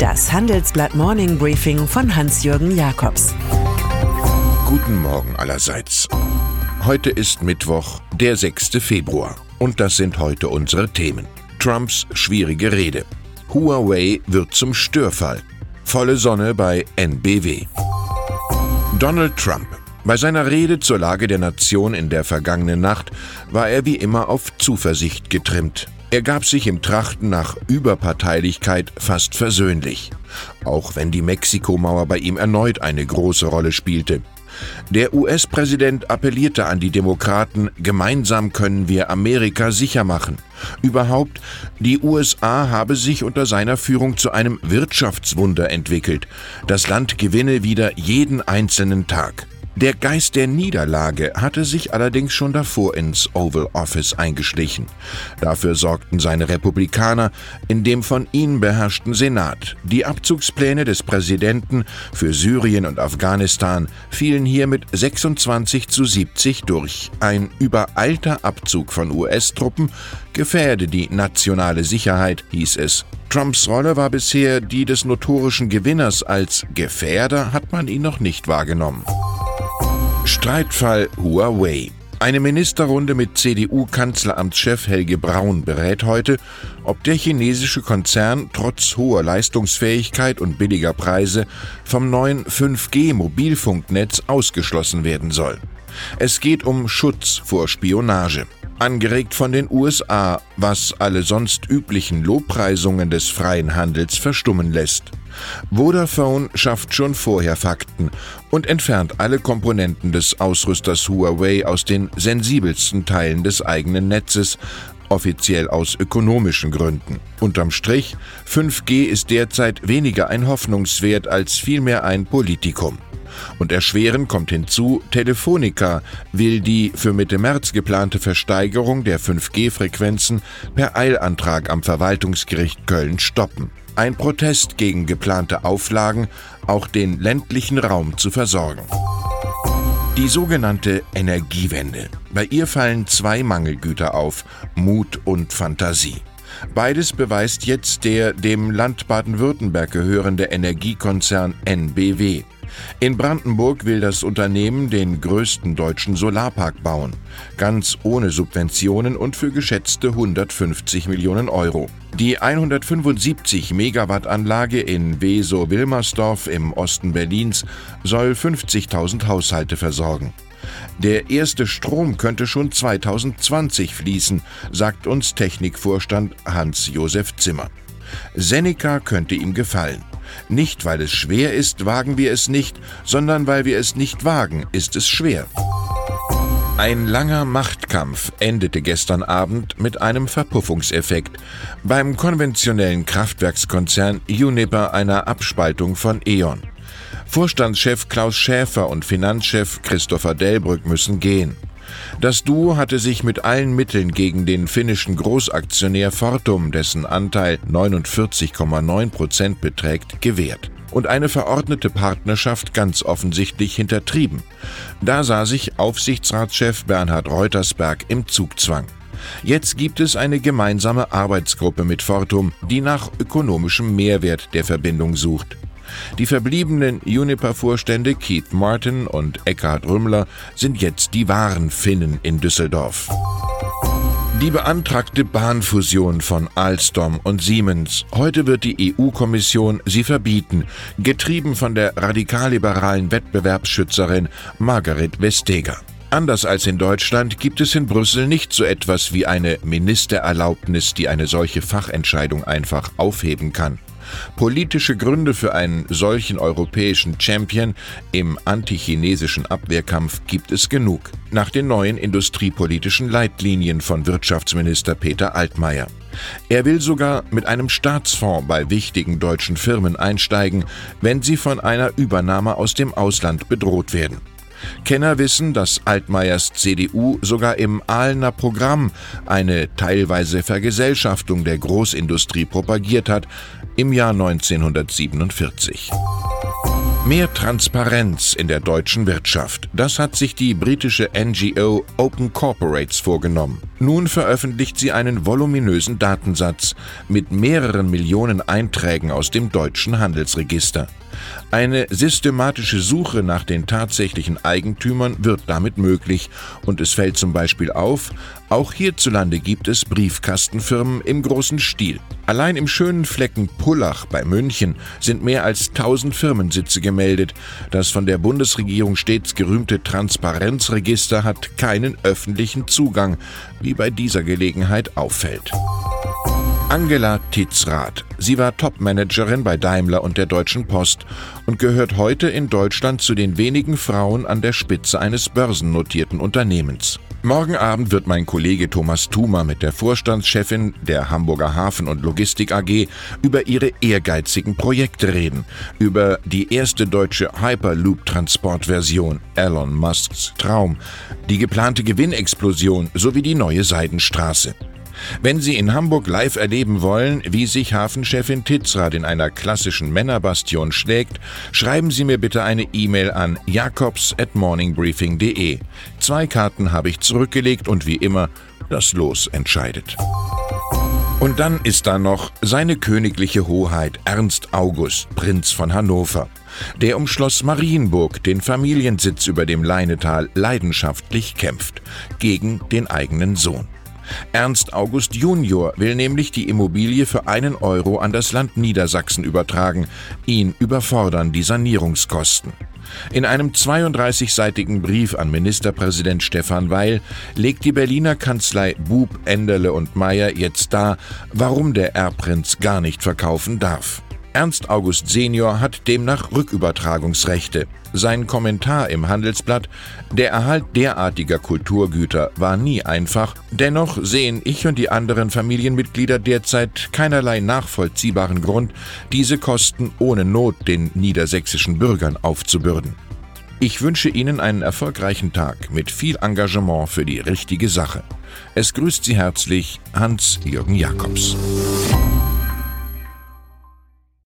Das Handelsblatt Morning Briefing von Hans-Jürgen Jakobs. Guten Morgen allerseits. Heute ist Mittwoch, der 6. Februar. Und das sind heute unsere Themen. Trumps schwierige Rede. Huawei wird zum Störfall. Volle Sonne bei NBW. Donald Trump. Bei seiner Rede zur Lage der Nation in der vergangenen Nacht war er wie immer auf Zuversicht getrimmt. Er gab sich im Trachten nach Überparteilichkeit fast versöhnlich, auch wenn die Mexikomauer bei ihm erneut eine große Rolle spielte. Der US-Präsident appellierte an die Demokraten, gemeinsam können wir Amerika sicher machen. Überhaupt, die USA habe sich unter seiner Führung zu einem Wirtschaftswunder entwickelt. Das Land gewinne wieder jeden einzelnen Tag. Der Geist der Niederlage hatte sich allerdings schon davor ins Oval Office eingeschlichen. Dafür sorgten seine Republikaner in dem von ihnen beherrschten Senat. Die Abzugspläne des Präsidenten für Syrien und Afghanistan fielen hier mit 26 zu 70 durch. Ein übereilter Abzug von US-Truppen gefährde die nationale Sicherheit, hieß es. Trumps Rolle war bisher die des notorischen Gewinners, als Gefährder hat man ihn noch nicht wahrgenommen. Streitfall Huawei. Eine Ministerrunde mit CDU-Kanzleramtschef Helge Braun berät heute, ob der chinesische Konzern trotz hoher Leistungsfähigkeit und billiger Preise vom neuen 5G-Mobilfunknetz ausgeschlossen werden soll. Es geht um Schutz vor Spionage angeregt von den USA, was alle sonst üblichen Lobpreisungen des freien Handels verstummen lässt. Vodafone schafft schon vorher Fakten und entfernt alle Komponenten des Ausrüsters Huawei aus den sensibelsten Teilen des eigenen Netzes, offiziell aus ökonomischen Gründen. Unterm Strich, 5G ist derzeit weniger ein Hoffnungswert als vielmehr ein Politikum. Und erschwerend kommt hinzu, Telefonica will die für Mitte März geplante Versteigerung der 5G-Frequenzen per Eilantrag am Verwaltungsgericht Köln stoppen. Ein Protest gegen geplante Auflagen, auch den ländlichen Raum zu versorgen. Die sogenannte Energiewende. Bei ihr fallen zwei Mangelgüter auf, Mut und Fantasie. Beides beweist jetzt der dem Land Baden-Württemberg gehörende Energiekonzern NBW. In Brandenburg will das Unternehmen den größten deutschen Solarpark bauen, ganz ohne Subventionen und für geschätzte 150 Millionen Euro. Die 175 Megawatt Anlage in Weso-Wilmersdorf im Osten Berlins soll 50.000 Haushalte versorgen. Der erste Strom könnte schon 2020 fließen, sagt uns Technikvorstand Hans-Josef Zimmer. Seneca könnte ihm gefallen. Nicht weil es schwer ist, wagen wir es nicht, sondern weil wir es nicht wagen, ist es schwer. Ein langer Machtkampf endete gestern Abend mit einem Verpuffungseffekt beim konventionellen Kraftwerkskonzern Uniper einer Abspaltung von E.ON. Vorstandschef Klaus Schäfer und Finanzchef Christopher Delbrück müssen gehen. Das Duo hatte sich mit allen Mitteln gegen den finnischen Großaktionär Fortum, dessen Anteil 49,9 Prozent beträgt, gewehrt und eine verordnete Partnerschaft ganz offensichtlich hintertrieben. Da sah sich Aufsichtsratschef Bernhard Reutersberg im Zugzwang. Jetzt gibt es eine gemeinsame Arbeitsgruppe mit Fortum, die nach ökonomischem Mehrwert der Verbindung sucht. Die verbliebenen Uniper-Vorstände Keith Martin und Eckhard Rümmler sind jetzt die wahren Finnen in Düsseldorf. Die beantragte Bahnfusion von Alstom und Siemens. Heute wird die EU-Kommission sie verbieten, getrieben von der radikalliberalen Wettbewerbsschützerin Margaret Vestager. Anders als in Deutschland gibt es in Brüssel nicht so etwas wie eine Ministererlaubnis, die eine solche Fachentscheidung einfach aufheben kann. Politische Gründe für einen solchen europäischen Champion im antichinesischen Abwehrkampf gibt es genug. Nach den neuen industriepolitischen Leitlinien von Wirtschaftsminister Peter Altmaier. Er will sogar mit einem Staatsfonds bei wichtigen deutschen Firmen einsteigen, wenn sie von einer Übernahme aus dem Ausland bedroht werden. Kenner wissen, dass Altmaiers CDU sogar im Ahlener Programm eine teilweise Vergesellschaftung der Großindustrie propagiert hat, im Jahr 1947. Mehr Transparenz in der deutschen Wirtschaft. Das hat sich die britische NGO Open Corporates vorgenommen. Nun veröffentlicht sie einen voluminösen Datensatz mit mehreren Millionen Einträgen aus dem deutschen Handelsregister. Eine systematische Suche nach den tatsächlichen Eigentümern wird damit möglich und es fällt zum Beispiel auf, auch hierzulande gibt es Briefkastenfirmen im großen Stil. Allein im schönen Flecken Pullach bei München sind mehr als 1000 Firmensitze gemeldet. Das von der Bundesregierung stets gerühmte Transparenzregister hat keinen öffentlichen Zugang, wie bei dieser Gelegenheit auffällt. Angela Titzrath. Sie war Topmanagerin bei Daimler und der Deutschen Post und gehört heute in Deutschland zu den wenigen Frauen an der Spitze eines börsennotierten Unternehmens. Morgen Abend wird mein Kollege Thomas Thumer mit der Vorstandschefin der Hamburger Hafen- und Logistik AG über ihre ehrgeizigen Projekte reden, über die erste deutsche Hyperloop-Transportversion, Elon Musks Traum, die geplante Gewinnexplosion sowie die neue Seidenstraße. Wenn Sie in Hamburg live erleben wollen, wie sich Hafenchefin Titzrath in einer klassischen Männerbastion schlägt, schreiben Sie mir bitte eine E-Mail an jakobs at morningbriefing.de. Zwei Karten habe ich zurückgelegt und wie immer, das Los entscheidet. Und dann ist da noch seine königliche Hoheit Ernst August, Prinz von Hannover. Der um Schloss Marienburg, den Familiensitz über dem Leinetal, leidenschaftlich kämpft. Gegen den eigenen Sohn. Ernst August Junior will nämlich die Immobilie für einen Euro an das Land Niedersachsen übertragen. Ihn überfordern die Sanierungskosten. In einem 32-seitigen Brief an Ministerpräsident Stefan Weil legt die Berliner Kanzlei Bub, Enderle und Meyer jetzt dar, warum der Erbprinz gar nicht verkaufen darf. Ernst August Senior hat demnach Rückübertragungsrechte. Sein Kommentar im Handelsblatt Der Erhalt derartiger Kulturgüter war nie einfach, dennoch sehen ich und die anderen Familienmitglieder derzeit keinerlei nachvollziehbaren Grund, diese Kosten ohne Not den niedersächsischen Bürgern aufzubürden. Ich wünsche Ihnen einen erfolgreichen Tag mit viel Engagement für die richtige Sache. Es grüßt Sie herzlich Hans-Jürgen Jakobs.